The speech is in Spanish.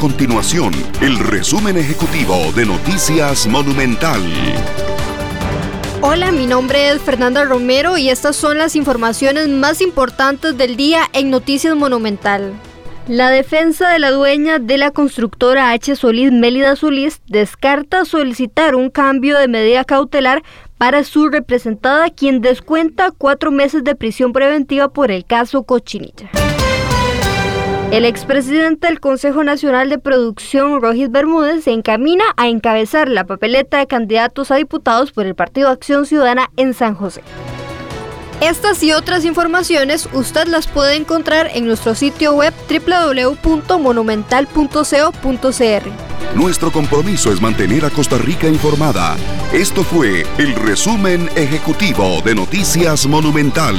continuación el resumen ejecutivo de Noticias Monumental. Hola, mi nombre es Fernanda Romero y estas son las informaciones más importantes del día en Noticias Monumental. La defensa de la dueña de la constructora H. Solís Mélida Solís descarta solicitar un cambio de medida cautelar para su representada, quien descuenta cuatro meses de prisión preventiva por el caso Cochinilla. El expresidente del Consejo Nacional de Producción, Rogis Bermúdez, se encamina a encabezar la papeleta de candidatos a diputados por el Partido Acción Ciudadana en San José. Estas y otras informaciones usted las puede encontrar en nuestro sitio web www.monumental.co.cr. Nuestro compromiso es mantener a Costa Rica informada. Esto fue el resumen ejecutivo de Noticias Monumental.